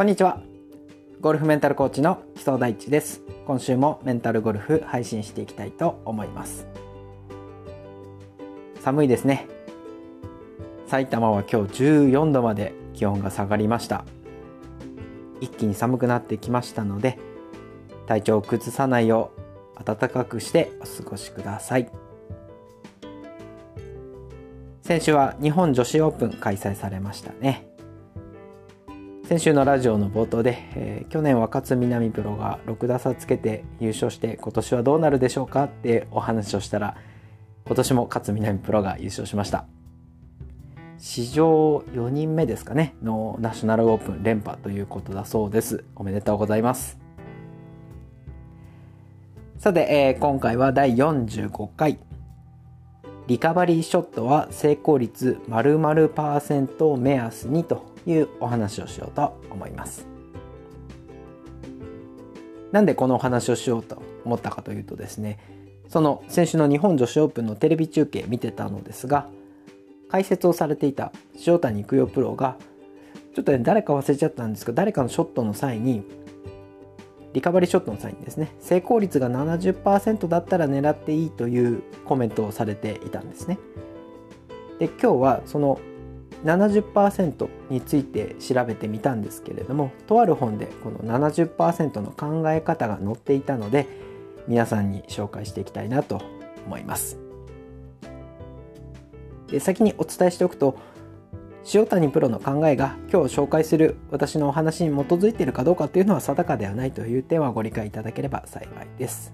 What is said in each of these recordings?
こんにちは。ゴルフメンタルコーチの木曽大地です。今週もメンタルゴルフ配信していきたいと思います。寒いですね。埼玉は今日14度まで気温が下がりました。一気に寒くなってきましたので体調を崩さないよう暖かくしてお過ごしください。先週は日本女子オープン開催されましたね。先週のラジオの冒頭で、えー、去年は勝みなみプロが6打差つけて優勝して今年はどうなるでしょうかってお話をしたら今年も勝みなみプロが優勝しました。史上4人目ですかねのナショナルオープン連覇ということだそうです。おめでとうございます。さて、えー、今回は第45回リカバリーショットは成功率〇〇パーセントを目安にというお話をしようと思います。なんでこのお話をしようと思ったかというとですねその先週の日本女子オープンのテレビ中継見てたのですが解説をされていた塩谷育代プロがちょっとね誰か忘れちゃったんですが誰かのショットの際にリカバリーショットの際にですね成功率が70%だったら狙っていいというコメントをされていたんですね。で今日はその70%について調べてみたんですけれどもとある本でこの70%の考え方が載っていたので皆さんに紹介していきたいなと思います。で先にお伝えしておくと塩谷プロの考えが今日紹介する私のお話に基づいているかどうかというのは定かではないという点はご理解いただければ幸いです。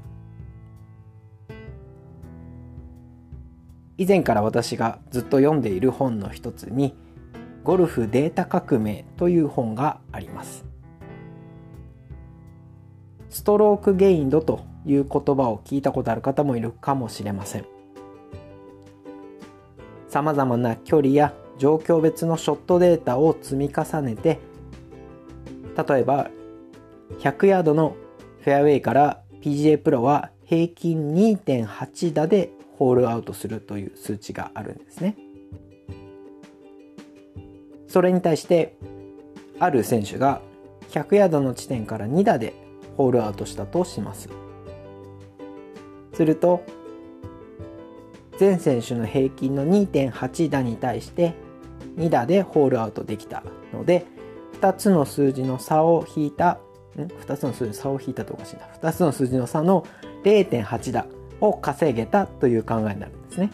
以前から私がずっと読んでいる本の一つに「ゴルフデータ革命」という本があります。ストロークゲインドという言葉を聞いたことある方もいるかもしれません。さまざまな距離や状況別のショットデータを積み重ねて例えば100ヤードのフェアウェイから PGA プロは平均2.8打でホールアウトするという数値があるんですね。それに対してある選手が100ヤードの地点から2打でホールアウトしたとします。すると全選手の平均の2.8打に対して2打でホールアウトできたので2つの数字の差を引いたん？2つの数字の差を引いたとおかしいな2つの数字の差の0.8打を稼げたという考えになるんですね。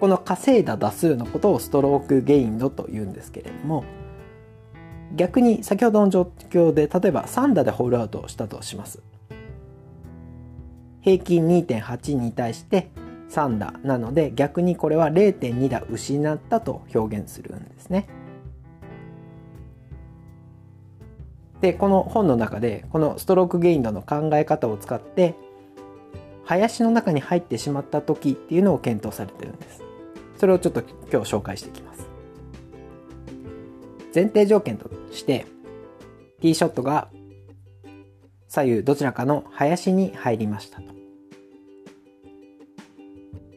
この稼いだ打数のことをストロークゲインドと言うんですけれども逆に先ほどの状況で例えば3打でホールアウトしたとします。平均2.8に対して3打なので逆にこれは0.2打失ったと表現するんですね。でこの本の中でこのストロークゲインドの考え方を使って林の中に入ってしまった時っていうのを検討されてるんです。それをちょっと今日紹介していきます。前提条件としてティーショットが左右どちらかの林に入りましたと。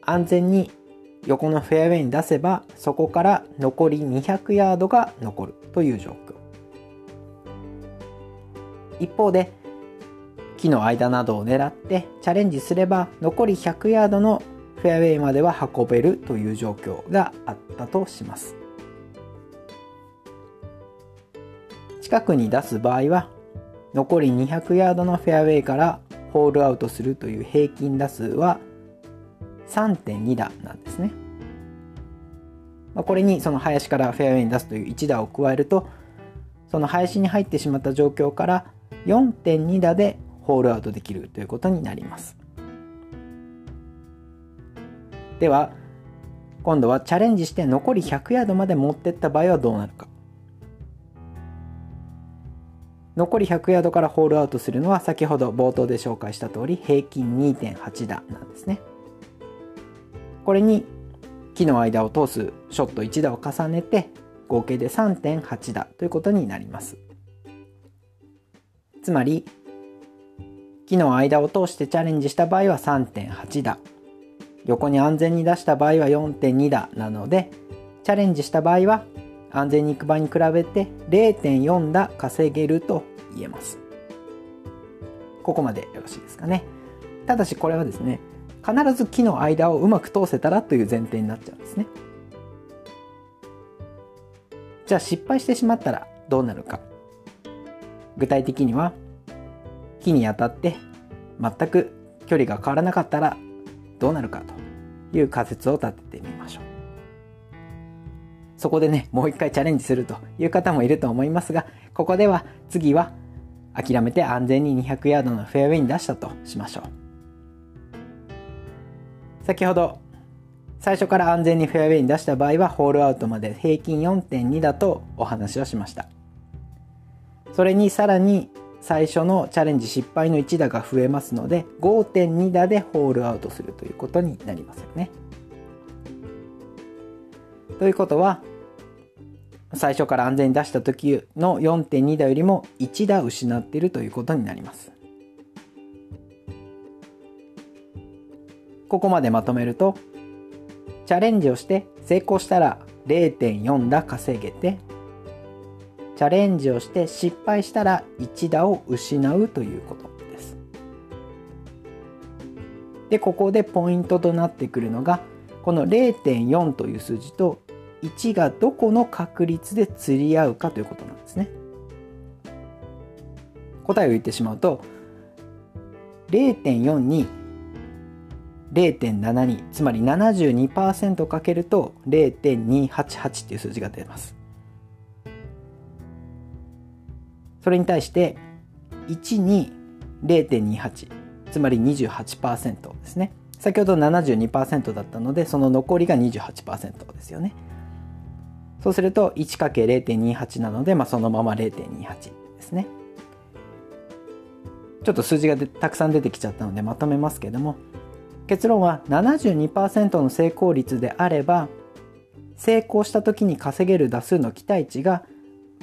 安全に横のフェアウェイに出せばそこから残り200ヤードが残るという状況。一方で木の間などを狙ってチャレンジすれば残り100ヤードのフェアウェイまでは運べるという状況があったとします。近くに出す場合は残り200ヤードのフェアウェイからホールアウトするという平均打数は3.2打なんですね。まあ、これにその林からフェアウェイに出すという1打を加えるとその林に入ってしまった状況から4.2打でホールアウトできるということになります。では今度はチャレンジして残り100ヤードまで持ってった場合はどうなるか。残り100ヤードからホールアウトするのは先ほど冒頭で紹介した通り平均2.8打なんですね。これに木の間を通すショット1打を重ねて合計で3.8打ということになります。つまり木の間を通してチャレンジした場合は3.8打。横に安全に出した場合は4.2打なのでチャレンジした場合は安全に行く場に比べて0.4打稼げると言えます。ここまでよろしいですかね。ただしこれはですね必ず木の間をうまく通せたらという前提になっちゃうんですね。じゃあ失敗してしまったらどうなるか。具体的には木に当たって全く距離が変わらなかったらどうなるかと。いう仮説を立ててみましょう。そこでねもう一回チャレンジするという方もいると思いますがここでは次は諦めて安全に200ヤードのフェアウェイに出したとしましょう。先ほど最初から安全にフェアウェイに出した場合はホールアウトまで平均4.2だとお話をしましたそれにさらに最初のチャレンジ失敗の1打が増えますので5.2打でホールアウトするということになりますよね。ということは最初から安全に出した時の4.2打よりも1打失っているということになります。ここまでまとめるとチャレンジをして成功したら0.4打稼げてチャレンジをして失敗したら1打を失うということです。でここでポイントとなってくるのがこの0.4という数字と1がどこの確率で釣り合うかということなんですね。答えを言ってしまうと0.4に0.72つまり72%かけると0.288っていう数字が出ます。それに対して1に0.28つまり28%ですね。先ほど72%だったのでその残りが28%ですよね。そうすると 1×0.28 なので、まあ、そのまま0.28ですね。ちょっと数字がたくさん出てきちゃったのでまとめますけども結論は72%の成功率であれば成功した時に稼げる打数の期待値が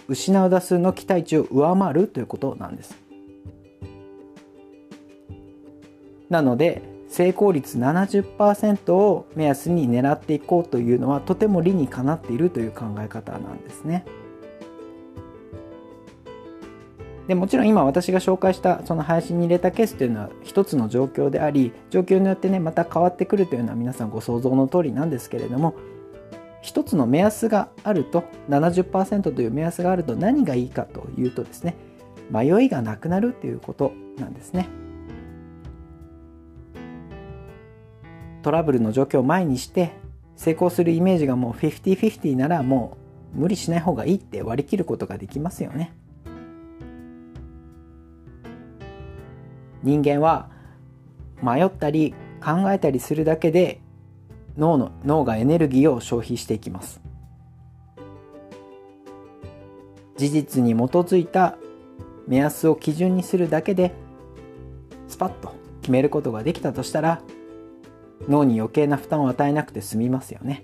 失う打数の期待値を上回るということなんです。なので成功率70%を目安に狙っていこうというのはとても理にかなっているという考え方なんですね。でもちろん今私が紹介したその配信に入れたケースというのは一つの状況であり状況によってねまた変わってくるというのは皆さんご想像の通りなんですけれども一つの目安があると70%という目安があると何がいいかというとですね迷いがなくなるということなんですね。トラブルの状況を前にして成功するイメージがもう50-50ならもう無理しない方がいいって割り切ることができますよね。人間は迷ったり考えたりするだけで脳の脳がエネルギーを消費していきます。事実に基づいた目安を基準にするだけでスパッと決めることができたとしたら脳に余計な負担を与えなくて済みますよね。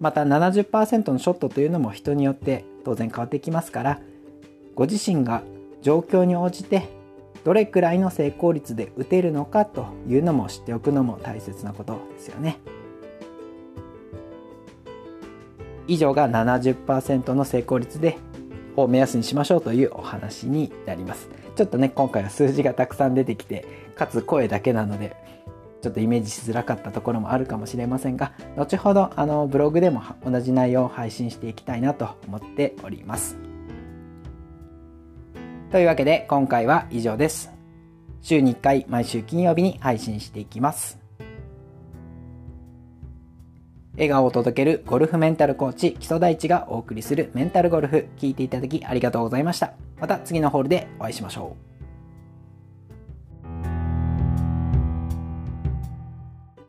また70%のショットというのも人によって当然変わってきますからご自身が状況に応じてどれくらいの成功率で打てるのかというのも知っておくのも大切なことですよね。以上が70%の成功率でを目安にしましょうというお話になります。ちょっとね、今回は数字がたくさん出てきて、かつ声だけなので、ちょっとイメージしづらかったところもあるかもしれませんが、後ほどあのブログでも同じ内容を配信していきたいなと思っております。というわけで今回は以上です。週に1回毎週金曜日に配信していきます。笑顔を届けるゴルフメンタルコーチ木曽大地がお送りするメンタルゴルフ聞いていただきありがとうございました。また次のホールでお会いしましょう。